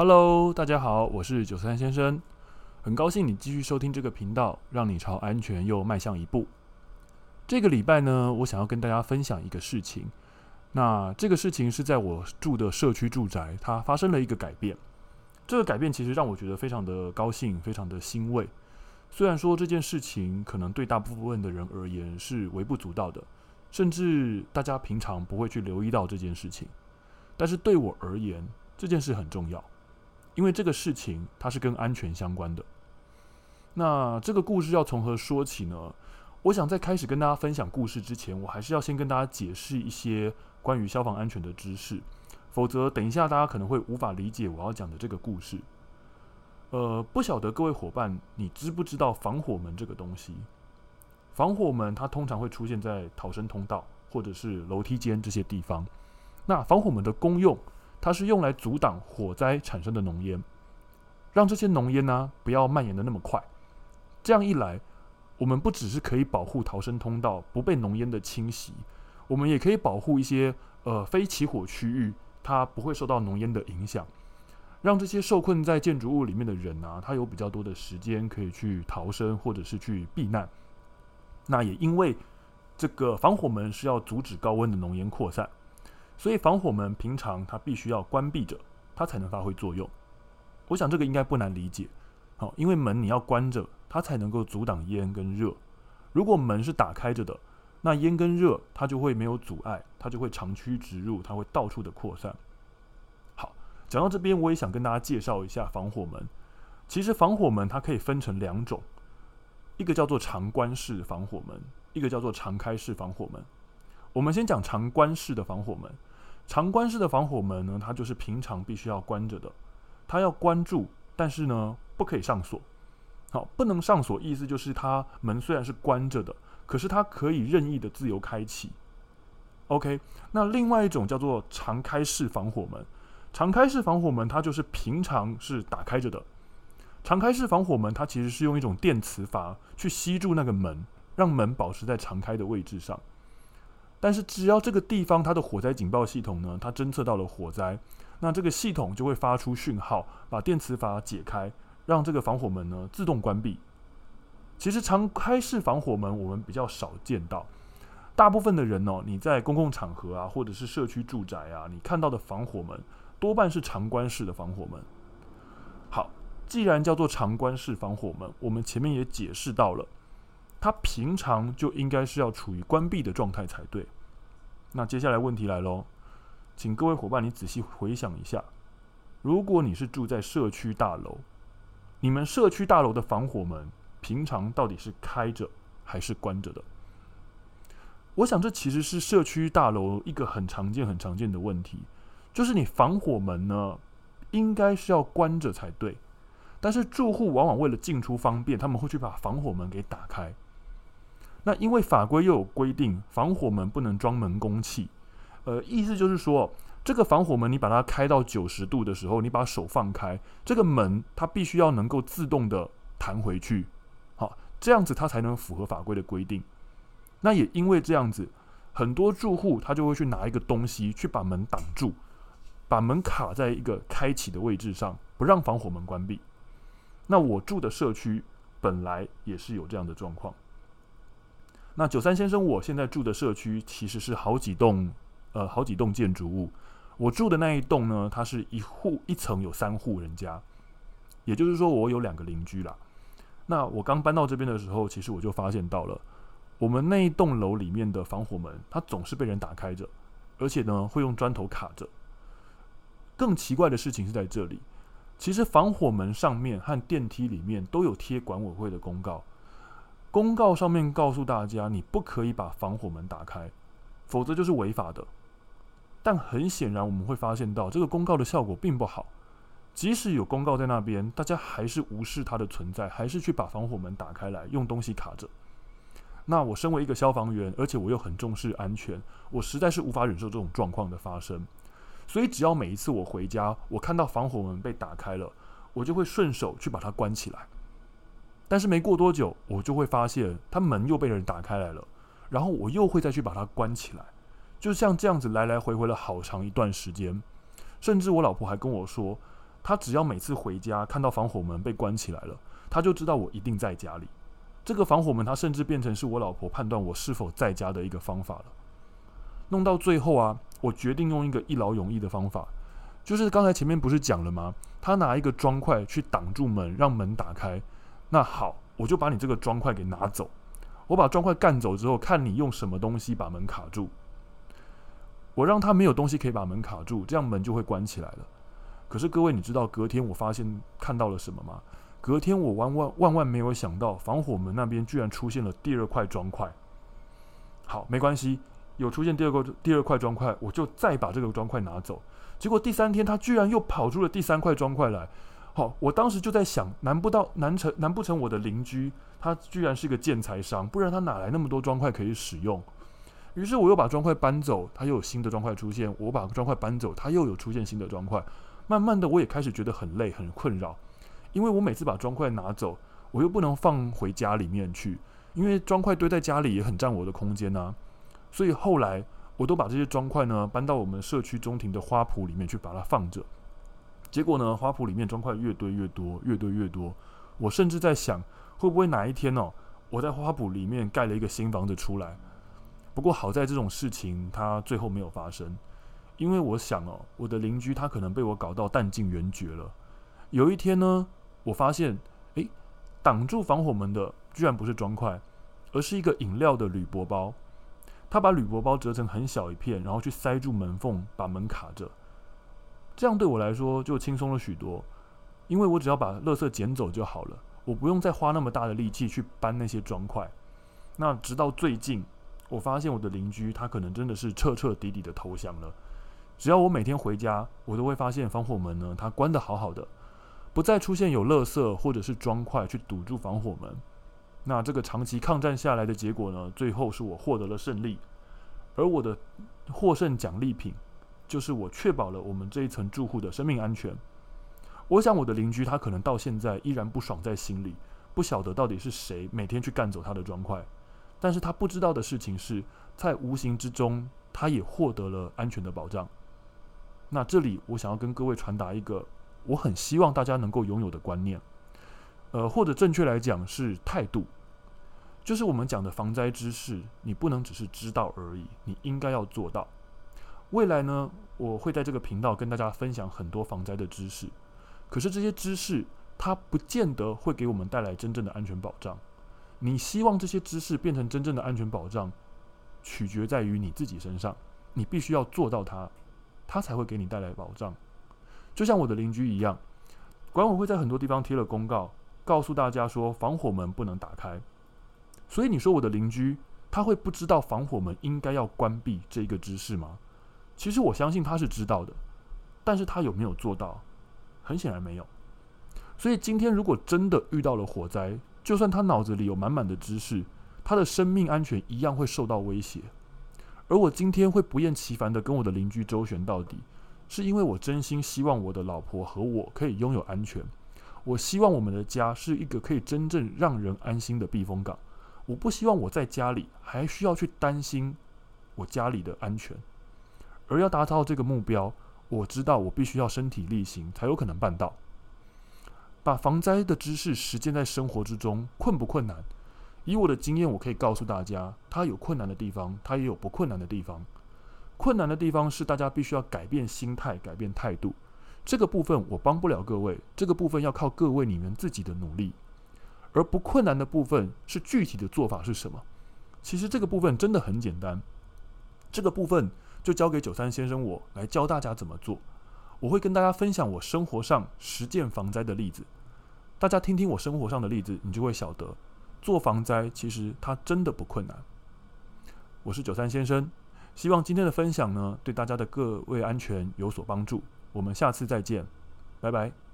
Hello，大家好，我是九三先生，很高兴你继续收听这个频道，让你朝安全又迈向一步。这个礼拜呢，我想要跟大家分享一个事情。那这个事情是在我住的社区住宅，它发生了一个改变。这个改变其实让我觉得非常的高兴，非常的欣慰。虽然说这件事情可能对大部分的人而言是微不足道的，甚至大家平常不会去留意到这件事情，但是对我而言，这件事很重要。因为这个事情它是跟安全相关的。那这个故事要从何说起呢？我想在开始跟大家分享故事之前，我还是要先跟大家解释一些关于消防安全的知识，否则等一下大家可能会无法理解我要讲的这个故事。呃，不晓得各位伙伴，你知不知道防火门这个东西？防火门它通常会出现在逃生通道或者是楼梯间这些地方。那防火门的功用，它是用来阻挡火灾产生的浓烟，让这些浓烟呢不要蔓延得那么快。这样一来，我们不只是可以保护逃生通道不被浓烟的侵袭，我们也可以保护一些呃非起火区域，它不会受到浓烟的影响，让这些受困在建筑物里面的人啊，他有比较多的时间可以去逃生或者是去避难。那也因为这个防火门是要阻止高温的浓烟扩散。所以防火门平常它必须要关闭着，它才能发挥作用。我想这个应该不难理解，好，因为门你要关着，它才能够阻挡烟跟热。如果门是打开着的，那烟跟热它就会没有阻碍，它就会长驱直入，它会到处的扩散。好，讲到这边，我也想跟大家介绍一下防火门。其实防火门它可以分成两种，一个叫做常关式防火门，一个叫做常开式防火门。我们先讲常关式的防火门。常关式的防火门呢，它就是平常必须要关着的，它要关住，但是呢不可以上锁。好，不能上锁，意思就是它门虽然是关着的，可是它可以任意的自由开启。OK，那另外一种叫做常开式防火门，常开式防火门它就是平常是打开着的。常开式防火门它其实是用一种电磁阀去吸住那个门，让门保持在常开的位置上。但是只要这个地方它的火灾警报系统呢，它侦测到了火灾，那这个系统就会发出讯号，把电磁阀解开，让这个防火门呢自动关闭。其实常开式防火门我们比较少见到，大部分的人哦，你在公共场合啊，或者是社区住宅啊，你看到的防火门多半是常关式的防火门。好，既然叫做常关式防火门，我们前面也解释到了。它平常就应该是要处于关闭的状态才对。那接下来问题来喽，请各位伙伴你仔细回想一下，如果你是住在社区大楼，你们社区大楼的防火门平常到底是开着还是关着的？我想这其实是社区大楼一个很常见、很常见的问题，就是你防火门呢应该是要关着才对，但是住户往往为了进出方便，他们会去把防火门给打开。那因为法规又有规定，防火门不能装门工器，呃，意思就是说，这个防火门你把它开到九十度的时候，你把手放开，这个门它必须要能够自动的弹回去，好，这样子它才能符合法规的规定。那也因为这样子，很多住户他就会去拿一个东西去把门挡住，把门卡在一个开启的位置上，不让防火门关闭。那我住的社区本来也是有这样的状况。那九三先生，我现在住的社区其实是好几栋，呃，好几栋建筑物。我住的那一栋呢，它是一户一层有三户人家，也就是说我有两个邻居啦。那我刚搬到这边的时候，其实我就发现到了，我们那一栋楼里面的防火门，它总是被人打开着，而且呢会用砖头卡着。更奇怪的事情是在这里，其实防火门上面和电梯里面都有贴管委会的公告。公告上面告诉大家，你不可以把防火门打开，否则就是违法的。但很显然，我们会发现到这个公告的效果并不好。即使有公告在那边，大家还是无视它的存在，还是去把防火门打开来，用东西卡着。那我身为一个消防员，而且我又很重视安全，我实在是无法忍受这种状况的发生。所以，只要每一次我回家，我看到防火门被打开了，我就会顺手去把它关起来。但是没过多久，我就会发现他门又被人打开来了，然后我又会再去把它关起来，就像这样子来来回回了好长一段时间，甚至我老婆还跟我说，她只要每次回家看到防火门被关起来了，她就知道我一定在家里。这个防火门，它甚至变成是我老婆判断我是否在家的一个方法了。弄到最后啊，我决定用一个一劳永逸的方法，就是刚才前面不是讲了吗？他拿一个砖块去挡住门，让门打开。那好，我就把你这个砖块给拿走。我把砖块干走之后，看你用什么东西把门卡住。我让他没有东西可以把门卡住，这样门就会关起来了。可是各位，你知道隔天我发现看到了什么吗？隔天我万万万万没有想到，防火门那边居然出现了第二块砖块。好，没关系，有出现第二个第二块砖块，我就再把这个砖块拿走。结果第三天，他居然又跑出了第三块砖块来。我当时就在想，难不到难成难不成我的邻居他居然是个建材商？不然他哪来那么多砖块可以使用？于是我又把砖块搬走，他又有新的砖块出现。我把砖块搬走，他又有出现新的砖块。慢慢的，我也开始觉得很累，很困扰，因为我每次把砖块拿走，我又不能放回家里面去，因为砖块堆在家里也很占我的空间呐。所以后来，我都把这些砖块呢搬到我们社区中庭的花圃里面去把它放着。结果呢，花圃里面砖块越堆越多，越堆越多。我甚至在想，会不会哪一天哦，我在花圃里面盖了一个新房子出来。不过好在这种事情它最后没有发生。因为我想哦，我的邻居他可能被我搞到弹尽援绝了。有一天呢，我发现，诶，挡住防火门的居然不是砖块，而是一个饮料的铝箔包。他把铝箔包折成很小一片，然后去塞住门缝，把门卡着。这样对我来说就轻松了许多，因为我只要把垃圾捡走就好了，我不用再花那么大的力气去搬那些砖块。那直到最近，我发现我的邻居他可能真的是彻彻底底的投降了。只要我每天回家，我都会发现防火门呢，它关得好好的，不再出现有垃圾或者是砖块去堵住防火门。那这个长期抗战下来的结果呢，最后是我获得了胜利，而我的获胜奖励品就是我确保了我们这一层住户的生命安全。我想我的邻居他可能到现在依然不爽在心里，不晓得到底是谁每天去干走他的砖块，但是他不知道的事情是在无形之中，他也获得了安全的保障。那这里我想要跟各位传达一个我很希望大家能够拥有的观念，呃，或者正确来讲是态度，就是我们讲的防灾知识，你不能只是知道而已，你应该要做到。未来呢，我会在这个频道跟大家分享很多防灾的知识，可是这些知识它不见得会给我们带来真正的安全保障。你希望这些知识变成真正的安全保障，取决在于你自己身上，你必须要做到它。它才会给你带来保障，就像我的邻居一样，管委会在很多地方贴了公告，告诉大家说防火门不能打开。所以你说我的邻居他会不知道防火门应该要关闭这个知识吗？其实我相信他是知道的，但是他有没有做到？很显然没有。所以今天如果真的遇到了火灾，就算他脑子里有满满的知识，他的生命安全一样会受到威胁。而我今天会不厌其烦地跟我的邻居周旋到底，是因为我真心希望我的老婆和我可以拥有安全。我希望我们的家是一个可以真正让人安心的避风港。我不希望我在家里还需要去担心我家里的安全。而要达到这个目标，我知道我必须要身体力行才有可能办到。把防灾的知识实践在生活之中，困不困难？以我的经验，我可以告诉大家，它有困难的地方，它也有不困难的地方。困难的地方是大家必须要改变心态、改变态度。这个部分我帮不了各位，这个部分要靠各位你们自己的努力。而不困难的部分是具体的做法是什么？其实这个部分真的很简单，这个部分就交给九三先生我来教大家怎么做。我会跟大家分享我生活上实践防灾的例子，大家听听我生活上的例子，你就会晓得。做防灾其实它真的不困难。我是九三先生，希望今天的分享呢，对大家的各位安全有所帮助。我们下次再见，拜拜。